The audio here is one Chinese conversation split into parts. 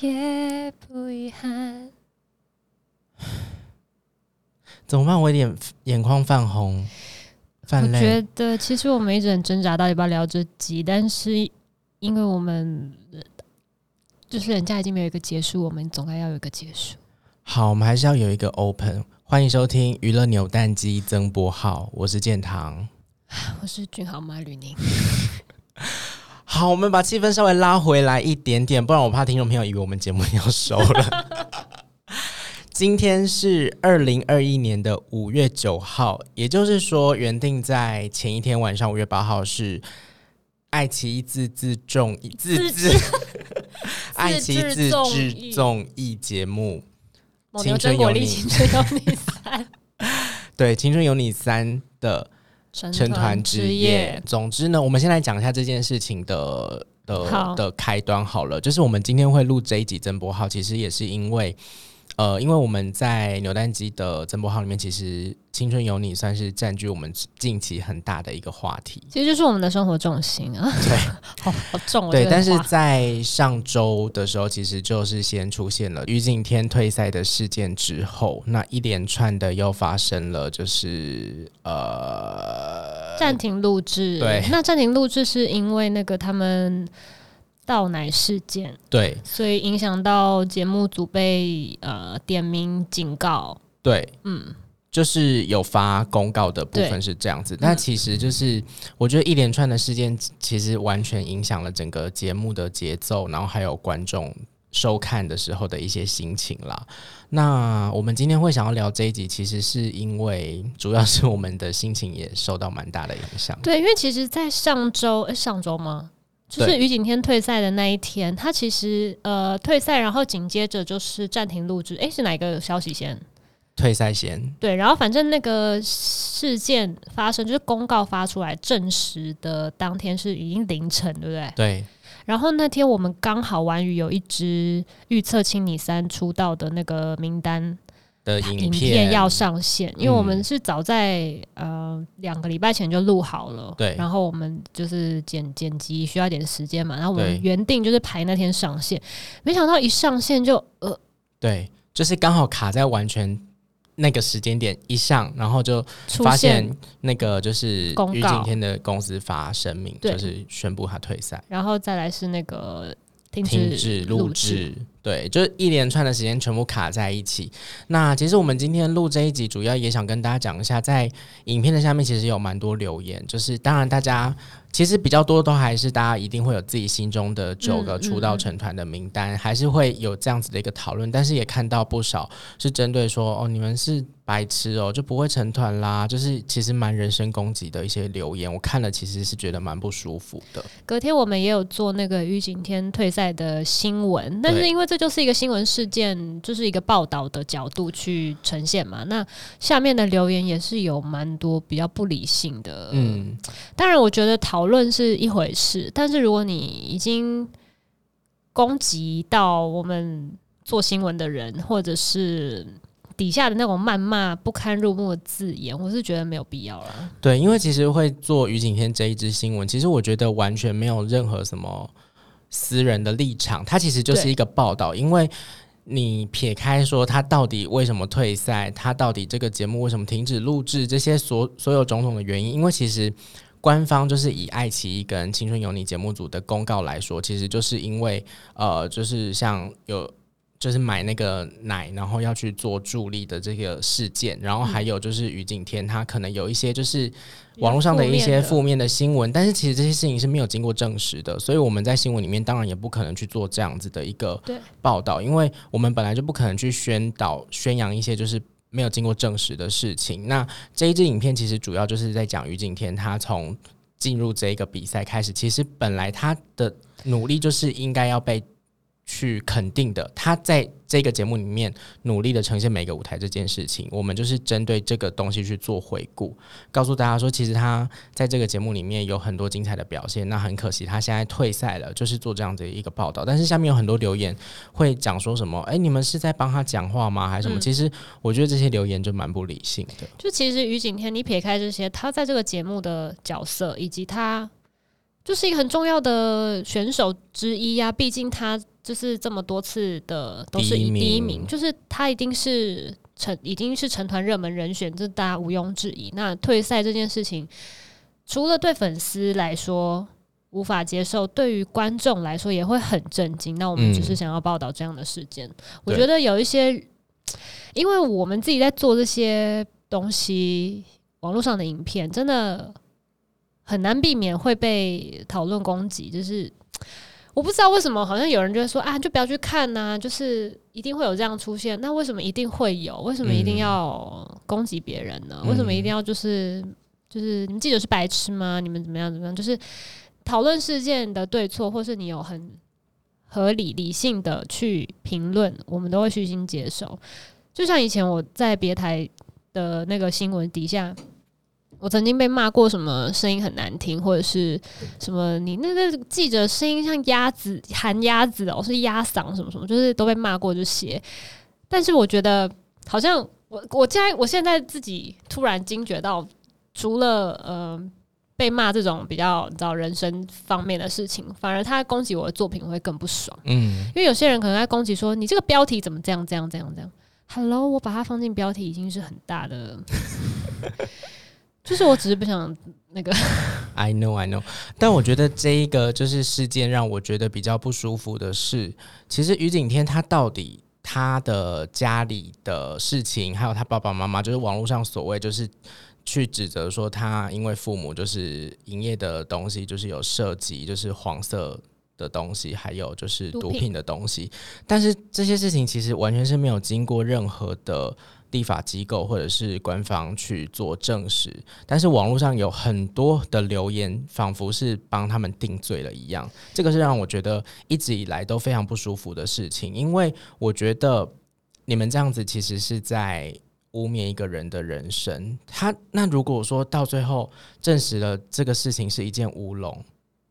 也不遗憾。怎么办？我有点眼眶泛红，泛泪。我觉得其实我们一直很挣扎到底要不要聊这集，但是因为我们就是人家已经没有一个结束，我们总该要有一个结束。好，我们还是要有一个 open。欢迎收听娱乐扭蛋机曾博浩，我是建堂，我是俊豪马吕宁。好，我们把气氛稍微拉回来一点点，不然我怕听众朋友以为我们节目要收了。今天是二零二一年的五月九号，也就是说，原定在前一天晚上五月八号是爱奇艺自制综艺自制 爱奇艺自制综艺节目《青春有你》青春有你三，对，《青春有你三》的。成团之夜。总之呢，我们先来讲一下这件事情的的的开端好了。就是我们今天会录这一集增播号，其实也是因为。呃，因为我们在扭蛋机的增播号里面，其实《青春有你》算是占据我们近期很大的一个话题，其实就是我们的生活重心啊。对，好好重。对，但是在上周的时候，其实就是先出现了于景天退赛的事件之后，那一连串的又发生了，就是呃暂停录制。对，那暂停录制是因为那个他们。倒奶事件，对，所以影响到节目组被呃点名警告，对，嗯，就是有发公告的部分是这样子，但其实就是我觉得一连串的事件其实完全影响了整个节目的节奏，然后还有观众收看的时候的一些心情啦。那我们今天会想要聊这一集，其实是因为主要是我们的心情也受到蛮大的影响。对，因为其实，在上周，欸，上周吗？就是于景天退赛的那一天，他其实呃退赛，然后紧接着就是暂停录制。诶、欸，是哪个消息先？退赛先。对，然后反正那个事件发生，就是公告发出来证实的当天是已经凌晨，对不对？对。然后那天我们刚好完娱有一支预测青你三出道的那个名单。的影片，要上线，因为我们是早在、嗯、呃两个礼拜前就录好了，对，然后我们就是剪剪辑需要一点时间嘛，然后我们原定就是排那天上线，没想到一上线就呃，对，就是刚好卡在完全那个时间点一上，然后就发现那个就是于景天的公司发声明，就是宣布他退赛，然后再来是那个停止录制。对，就是一连串的时间全部卡在一起。那其实我们今天录这一集，主要也想跟大家讲一下，在影片的下面其实有蛮多留言，就是当然大家。其实比较多都还是大家一定会有自己心中的九个出道成团的名单，嗯嗯，还是会有这样子的一个讨论。但是也看到不少是针对说哦，你们是白痴哦，就不会成团啦，就是其实蛮人身攻击的一些留言，我看了其实是觉得蛮不舒服的。隔天我们也有做那个于景天退赛的新闻，但是因为这就是一个新闻事件，就是一个报道的角度去呈现嘛。那下面的留言也是有蛮多比较不理性的，嗯，当然我觉得讨。论是一回事，但是如果你已经攻击到我们做新闻的人，或者是底下的那种谩骂不堪入目的字眼，我是觉得没有必要了。对，因为其实会做于景天这一支新闻，其实我觉得完全没有任何什么私人的立场，它其实就是一个报道。因为你撇开说他到底为什么退赛，他到底这个节目为什么停止录制，这些所所有种种的原因，因为其实。官方就是以爱奇艺跟《青春有你》节目组的公告来说，其实就是因为呃，就是像有就是买那个奶，然后要去做助力的这个事件，然后还有就是于景天他可能有一些就是网络上的一些负面的新闻，但是其实这些事情是没有经过证实的，所以我们在新闻里面当然也不可能去做这样子的一个报道，因为我们本来就不可能去宣导宣扬一些就是。没有经过证实的事情。那这一支影片其实主要就是在讲于景天，他从进入这一个比赛开始，其实本来他的努力就是应该要被。去肯定的，他在这个节目里面努力的呈现每个舞台这件事情，我们就是针对这个东西去做回顾，告诉大家说，其实他在这个节目里面有很多精彩的表现。那很可惜，他现在退赛了，就是做这样的一个报道。但是下面有很多留言会讲说什么？哎，你们是在帮他讲话吗？还是什么？嗯、其实我觉得这些留言就蛮不理性的。就其实于景天，你撇开这些，他在这个节目的角色，以及他就是一个很重要的选手之一呀、啊。毕竟他。就是这么多次的都是以第一名，就是他一定是成已经是成团热门人选，这大家毋庸置疑。那退赛这件事情，除了对粉丝来说无法接受，对于观众来说也会很震惊。那我们只是想要报道这样的事件。嗯、我觉得有一些，因为我们自己在做这些东西，网络上的影片真的很难避免会被讨论攻击，就是。我不知道为什么，好像有人就会说啊，就不要去看呐、啊，就是一定会有这样出现。那为什么一定会有？为什么一定要攻击别人呢？嗯、为什么一定要就是就是你们记者是白痴吗？你们怎么样怎么样？就是讨论事件的对错，或是你有很合理理性的去评论，我们都会虚心接受。就像以前我在别台的那个新闻底下。我曾经被骂过什么声音很难听，或者是什么你那个记者声音像鸭子喊鸭子哦，是鸭嗓什么什么，就是都被骂过这些。但是我觉得好像我我现在我现在自己突然惊觉到，除了呃被骂这种比较你知道人生方面的事情，反而他攻击我的作品会更不爽。嗯，因为有些人可能在攻击说你这个标题怎么这样这样这样这样。Hello，我把它放进标题已经是很大的。就是我只是不想那个，I know I know，但我觉得这一个就是事件让我觉得比较不舒服的是，其实于景天他到底他的家里的事情，还有他爸爸妈妈，就是网络上所谓就是去指责说他因为父母就是营业的东西就是有涉及就是黄色的东西，还有就是毒品的东西，但是这些事情其实完全是没有经过任何的。立法机构或者是官方去做证实，但是网络上有很多的留言，仿佛是帮他们定罪了一样。这个是让我觉得一直以来都非常不舒服的事情，因为我觉得你们这样子其实是在污蔑一个人的人生。他那如果说到最后证实了这个事情是一件乌龙，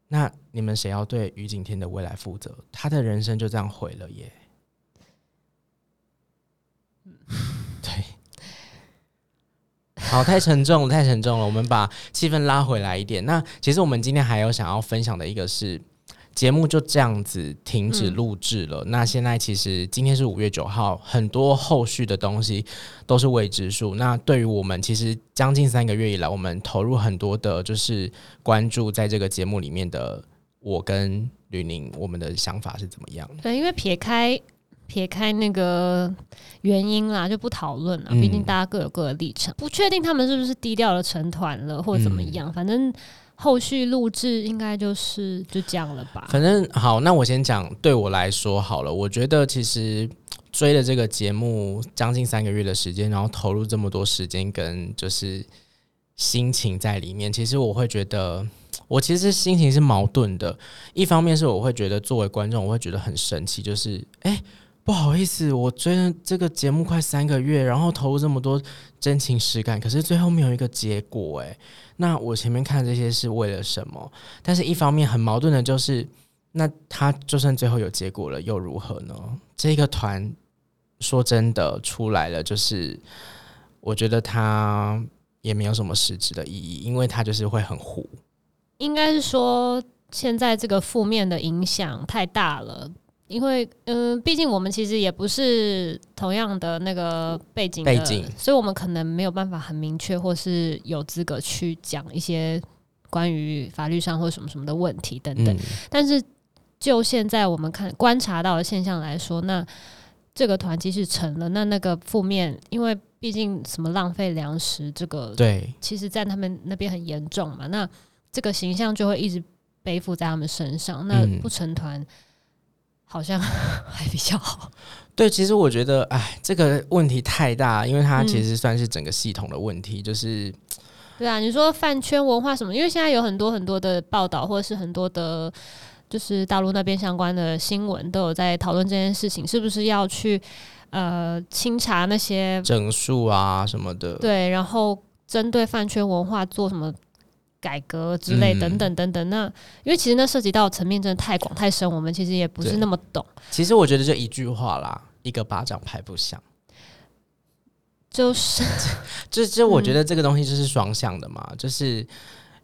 那你们谁要对于景天的未来负责？他的人生就这样毁了耶。好，太沉重了，太沉重了。我们把气氛拉回来一点。那其实我们今天还有想要分享的一个是，节目就这样子停止录制了。那现在其实今天是五月九号，很多后续的东西都是未知数。那对于我们，其实将近三个月以来，我们投入很多的，就是关注在这个节目里面的我跟吕宁，我们的想法是怎么样？对，因为撇开。撇开那个原因啦，就不讨论了。毕竟大家各有各的立场，嗯、不确定他们是不是低调的成团了，或者怎么样。嗯、反正后续录制应该就是就这样了吧。反正好，那我先讲对我来说好了。我觉得其实追了这个节目将近三个月的时间，然后投入这么多时间跟就是心情在里面，其实我会觉得我其实心情是矛盾的。一方面是我会觉得作为观众，我会觉得很神奇，就是哎。欸不好意思，我追这个节目快三个月，然后投入这么多真情实感，可是最后没有一个结果，诶，那我前面看这些是为了什么？但是一方面很矛盾的就是，那他就算最后有结果了，又如何呢？这个团说真的出来了，就是我觉得他也没有什么实质的意义，因为他就是会很糊。应该是说，现在这个负面的影响太大了。因为，嗯、呃，毕竟我们其实也不是同样的那个背景的，背景，所以我们可能没有办法很明确，或是有资格去讲一些关于法律上或什么什么的问题等等。嗯、但是，就现在我们看观察到的现象来说，那这个团即使成了，那那个负面，因为毕竟什么浪费粮食，这个对，其实在他们那边很严重嘛。那这个形象就会一直背负在他们身上。那不成团。嗯好像 还比较好。对，其实我觉得，哎，这个问题太大，因为它其实算是整个系统的问题。嗯、就是，对啊，你说饭圈文化什么？因为现在有很多很多的报道，或者是很多的，就是大陆那边相关的新闻都有在讨论这件事情，是不是要去呃清查那些整数啊什么的？对，然后针对饭圈文化做什么？改革之类等等等等，那因为其实那涉及到层面真的太广太深，我们其实也不是那么懂。其实我觉得就一句话啦，一个巴掌拍不响。就是，就就我觉得这个东西就是双向的嘛，嗯、就是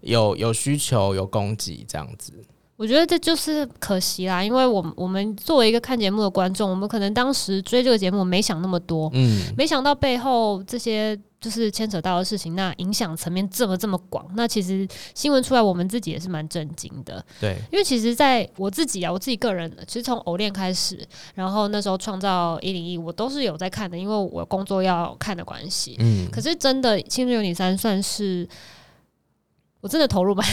有有需求有供给这样子。我觉得这就是可惜啦，因为我们我们作为一个看节目的观众，我们可能当时追这个节目没想那么多，嗯，没想到背后这些就是牵扯到的事情，那影响层面这么这么广，那其实新闻出来，我们自己也是蛮震惊的，对，因为其实在我自己啊，我自己个人，其实从偶练开始，然后那时候创造一零一，我都是有在看的，因为我工作要看的关系，嗯，可是真的《青春有你三》算是。我真的投入蛮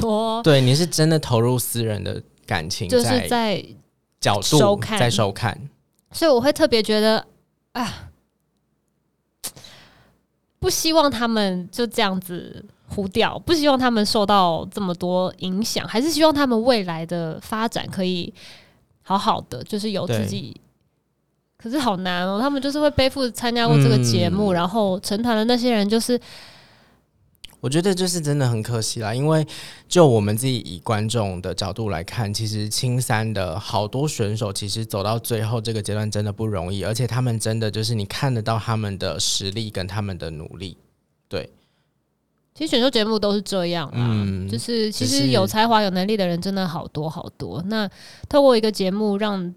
多，对，你是真的投入私人的感情，就是在角度在收看，所以我会特别觉得啊，不希望他们就这样子糊掉，不希望他们受到这么多影响，还是希望他们未来的发展可以好好的，就是有自己。可是好难哦，他们就是会背负参加过这个节目，嗯、然后成团的那些人就是。我觉得就是真的很可惜啦，因为就我们自己以观众的角度来看，其实青三的好多选手其实走到最后这个阶段真的不容易，而且他们真的就是你看得到他们的实力跟他们的努力。对，其实选秀节目都是这样啊，嗯，就是其实有才华有能力的人真的好多好多。那透过一个节目让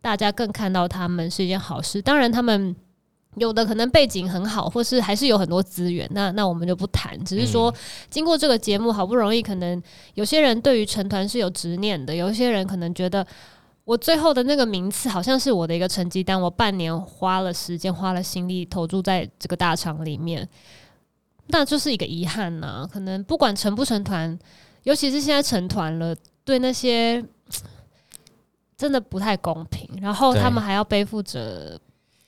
大家更看到他们是一件好事，当然他们。有的可能背景很好，或是还是有很多资源，那那我们就不谈。只是说，经过这个节目，好不容易，可能有些人对于成团是有执念的，有一些人可能觉得我最后的那个名次好像是我的一个成绩单，我半年花了时间、花了心力投注在这个大厂里面，那就是一个遗憾呐、啊。可能不管成不成团，尤其是现在成团了，对那些真的不太公平，然后他们还要背负着。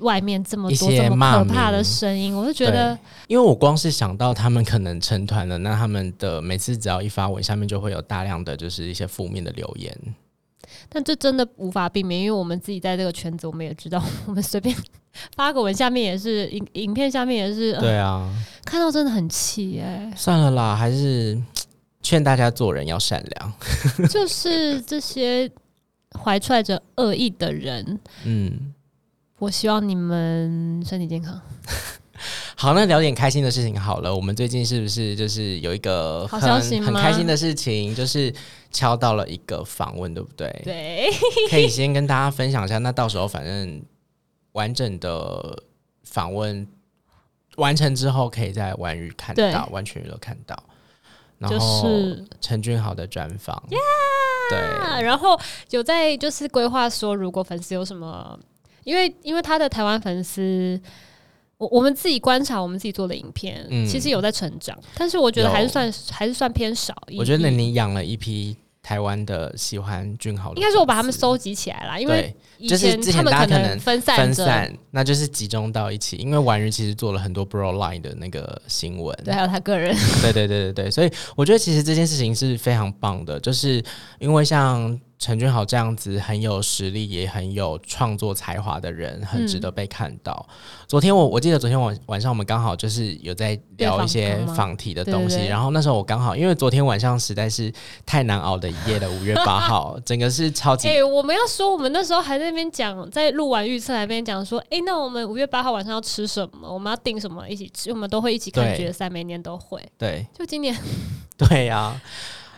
外面这么多这么可怕的声音，我就觉得，因为我光是想到他们可能成团了，那他们的每次只要一发文，下面就会有大量的就是一些负面的留言。但这真的无法避免，因为我们自己在这个圈子，我们也知道，我们随便发个文，下面也是影影片下面也是，对啊，看到真的很气哎。算了啦，还是劝大家做人要善良。就是这些怀揣着恶意的人，嗯。我希望你们身体健康。好，那聊点开心的事情好了。我们最近是不是就是有一个很很开心的事情，就是敲到了一个访问，对不对？对，可以先跟大家分享一下。那到时候反正完整的访问完成之后，可以在完娱看到，完全娱乐看到。然后陈俊豪的专访，对，然后有在就是规划说，如果粉丝有什么。因为因为他的台湾粉丝，我我们自己观察，我们自己做的影片，嗯、其实有在成长，但是我觉得还是算有还是算偏少。我觉得你养了一批台湾的喜欢俊豪的，应该是我把他们收集起来了，因为就是之前大家可能分散分散，那就是集中到一起。因为婉瑜其实做了很多 Bro Line 的那个新闻，对，还有他个人，对对对对对，所以我觉得其实这件事情是非常棒的，就是因为像。陈俊豪这样子很有实力，也很有创作才华的人，很值得被看到。嗯、昨天我我记得昨天晚晚上我们刚好就是有在聊一些仿题的东西，然后那时候我刚好因为昨天晚上实在是太难熬的一夜了，五月八号 整个是超级。哎、欸，我们要说我们那时候还在那边讲，在录完预测那边讲说，哎、欸，那我们五月八号晚上要吃什么？我们要订什么一起吃？我们都会一起看决赛，每年都会。对，就今年。对呀、啊。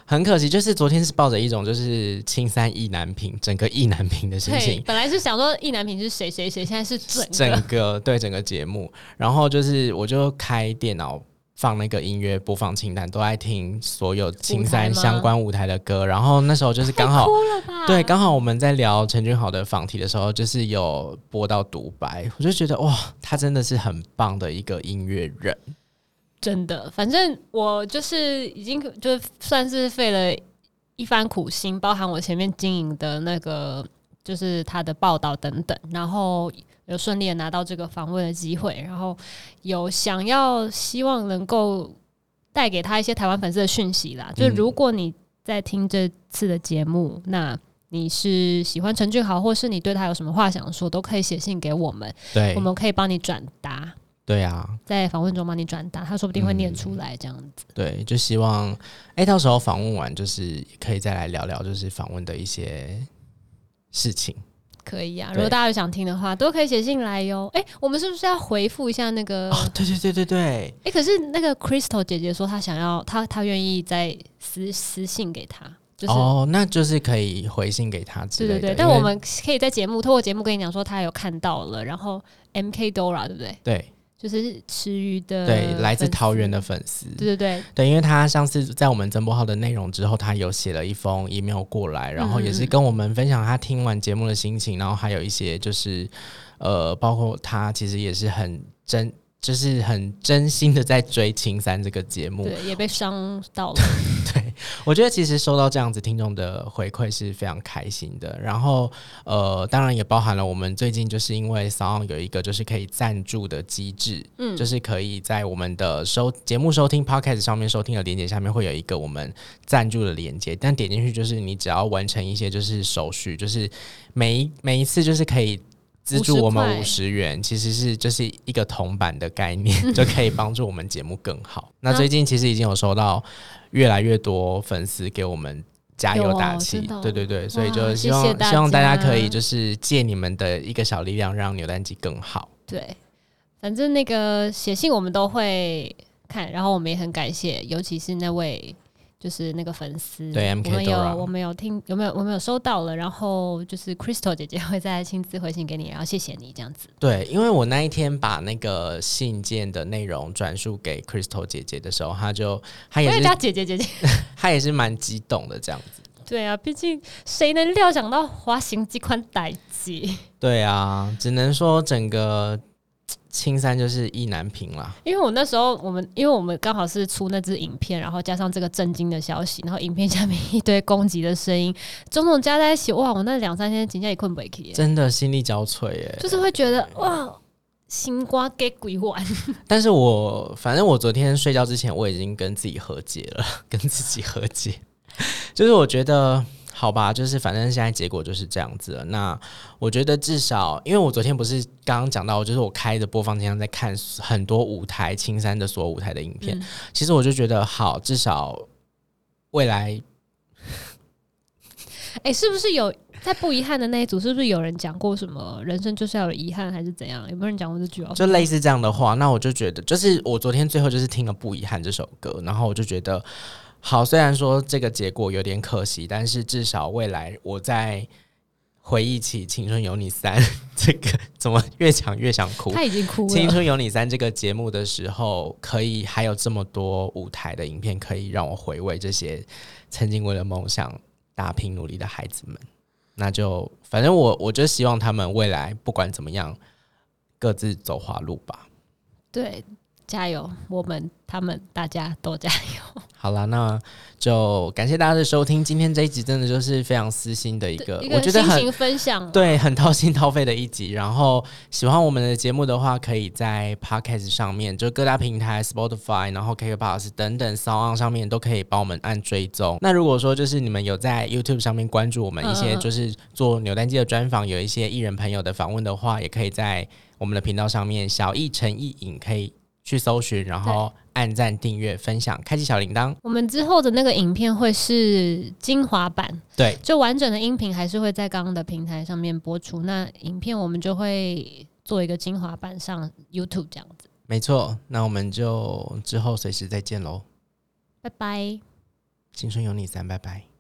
很可惜，就是昨天是抱着一种就是青山意难平，整个意难平的心情。本来是想说意难平是谁谁谁，现在是整个整个对整个节目。然后就是我就开电脑放那个音乐播放清单，都爱听所有青山相关舞台的歌。然后那时候就是刚好对，刚好我们在聊陈俊豪的访题的时候，就是有播到独白，我就觉得哇，他真的是很棒的一个音乐人。真的，反正我就是已经就算是费了一番苦心，包含我前面经营的那个，就是他的报道等等，然后有顺利的拿到这个访问的机会，然后有想要希望能够带给他一些台湾粉丝的讯息啦。嗯、就如果你在听这次的节目，那你是喜欢陈俊豪，或是你对他有什么话想说，都可以写信给我们，对，我们可以帮你转达。对啊，在访问中帮你转达，他说不定会念出来这样子。嗯、对，就希望哎、欸，到时候访问完，就是可以再来聊聊，就是访问的一些事情。可以啊，如果大家有想听的话，都可以写信来哟。哎、欸，我们是不是要回复一下那个？哦，对对对对对。哎、欸，可是那个 Crystal 姐姐说她想要，她她愿意再私私信给她。就是、哦，那就是可以回信给他之类的。对对对，但我们可以在节目透过节目跟你讲说他有看到了，然后 M K Dora 对不对？对。就是池鱼的，对，来自桃园的粉丝，对对对，对，因为他上次在我们增播号的内容之后，他有写了一封 email 过来，然后也是跟我们分享他听完节目的心情，然后还有一些就是，呃，包括他其实也是很真。就是很真心的在追《青三》这个节目，对，也被伤到了。对，我觉得其实收到这样子听众的回馈是非常开心的。然后，呃，当然也包含了我们最近就是因为 SoundOn 有一个就是可以赞助的机制，嗯，就是可以在我们的收节目收听 Podcast 上面收听的连接下面会有一个我们赞助的连接，但点进去就是你只要完成一些就是手续，就是每一每一次就是可以。资助我们五十元，其实是就是一个铜板的概念，就可以帮助我们节目更好。那最近其实已经有收到越来越多粉丝给我们加油打气，对对对，所以就希望希望大家可以就是借你们的一个小力量，让扭蛋机更好。对，反正那个写信我们都会看，然后我们也很感谢，尤其是那位。就是那个粉丝，对，我们有我们有听有没有我们有收到了，然后就是 Crystal 姐姐会再亲自回信给你，然后谢谢你这样子。对，因为我那一天把那个信件的内容转述给 Crystal 姐姐的时候，她就她也是叫姐姐姐姐，她也是蛮激动的这样子。对啊，毕竟谁能料想到滑行这款代机？对啊，只能说整个。青山就是意难平啦，因为我那时候我们因为我们刚好是出那支影片，然后加上这个震惊的消息，然后影片下面一堆攻击的声音，种种加在一起，哇！我那两三天紧接也困不起，真的心力交瘁耶，就是会觉得哇，心瓜给鬼玩。但是我反正我昨天睡觉之前，我已经跟自己和解了，跟自己和解，就是我觉得。好吧，就是反正现在结果就是这样子了。那我觉得至少，因为我昨天不是刚刚讲到，就是我开着播放清单在看很多舞台青山的所有舞台的影片。嗯、其实我就觉得好，至少未来，哎、欸，是不是有在不遗憾的那一组？是不是有人讲过什么人生就是要有遗憾，还是怎样？有没有人讲过这句话？就类似这样的话。那我就觉得，就是我昨天最后就是听了《不遗憾》这首歌，然后我就觉得。好，虽然说这个结果有点可惜，但是至少未来我在回忆起《青春有你三》这个怎么越讲越想哭？他已经哭了。《青春有你三》这个节目的时候，可以还有这么多舞台的影片可以让我回味这些曾经为了梦想打拼努力的孩子们。那就反正我我就希望他们未来不管怎么样，各自走花路吧。对。加油！我们、他们、大家都加油。好了，那就感谢大家的收听。今天这一集真的就是非常私心的一个，我觉得很心分享，对，很掏心掏肺的一集。然后喜欢我们的节目的话，可以在 Podcast 上面，就各大平台，Spotify，然后 KKBOX 等等，SoundOn 上面都可以帮我们按追踪。那如果说就是你们有在 YouTube 上面关注我们一些，就是做扭蛋机的专访，有一些艺人朋友的访问的话，也可以在我们的频道上面，小艺陈艺颖可以。去搜寻，然后按赞、订阅、分享、开启小铃铛。我们之后的那个影片会是精华版，对，就完整的音频还是会在刚刚的平台上面播出。那影片我们就会做一个精华版上 YouTube 这样子。没错，那我们就之后随时再见喽，拜拜。青春有你三，拜拜。